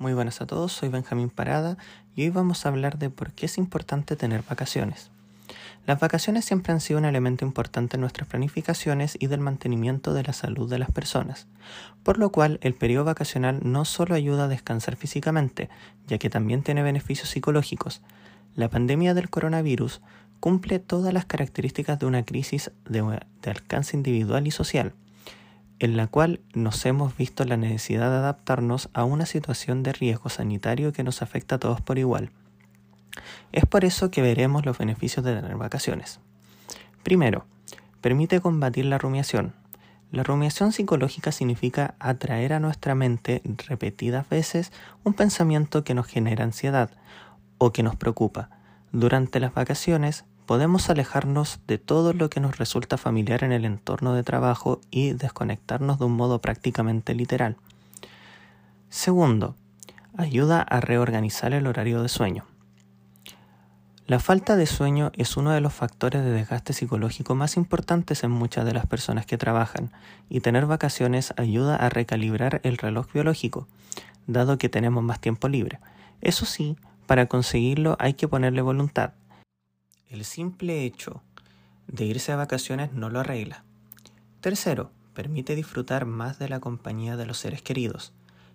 Muy buenas a todos, soy Benjamín Parada y hoy vamos a hablar de por qué es importante tener vacaciones. Las vacaciones siempre han sido un elemento importante en nuestras planificaciones y del mantenimiento de la salud de las personas, por lo cual el periodo vacacional no solo ayuda a descansar físicamente, ya que también tiene beneficios psicológicos. La pandemia del coronavirus cumple todas las características de una crisis de, de alcance individual y social en la cual nos hemos visto la necesidad de adaptarnos a una situación de riesgo sanitario que nos afecta a todos por igual. Es por eso que veremos los beneficios de tener vacaciones. Primero, permite combatir la rumiación. La rumiación psicológica significa atraer a nuestra mente repetidas veces un pensamiento que nos genera ansiedad o que nos preocupa. Durante las vacaciones podemos alejarnos de todo lo que nos resulta familiar en el entorno de trabajo y desconectarnos de un modo prácticamente literal. Segundo, ayuda a reorganizar el horario de sueño. La falta de sueño es uno de los factores de desgaste psicológico más importantes en muchas de las personas que trabajan, y tener vacaciones ayuda a recalibrar el reloj biológico, dado que tenemos más tiempo libre. Eso sí, para conseguirlo hay que ponerle voluntad, el simple hecho de irse a vacaciones no lo arregla. Tercero, permite disfrutar más de la compañía de los seres queridos.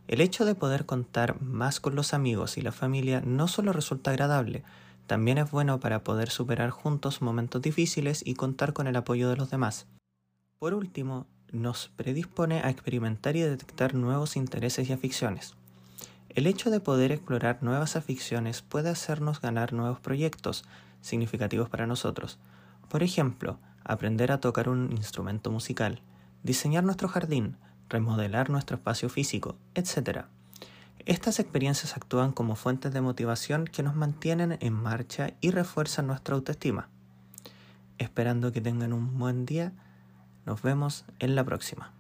El hecho de poder contar más con los amigos y la familia no solo resulta agradable, también es bueno para poder superar juntos momentos difíciles y contar con el apoyo de los demás. Por último, nos predispone a experimentar y detectar nuevos intereses y aficiones. El hecho de poder explorar nuevas aficiones puede hacernos ganar nuevos proyectos, significativos para nosotros. Por ejemplo, aprender a tocar un instrumento musical, diseñar nuestro jardín, remodelar nuestro espacio físico, etc. Estas experiencias actúan como fuentes de motivación que nos mantienen en marcha y refuerzan nuestra autoestima. Esperando que tengan un buen día, nos vemos en la próxima.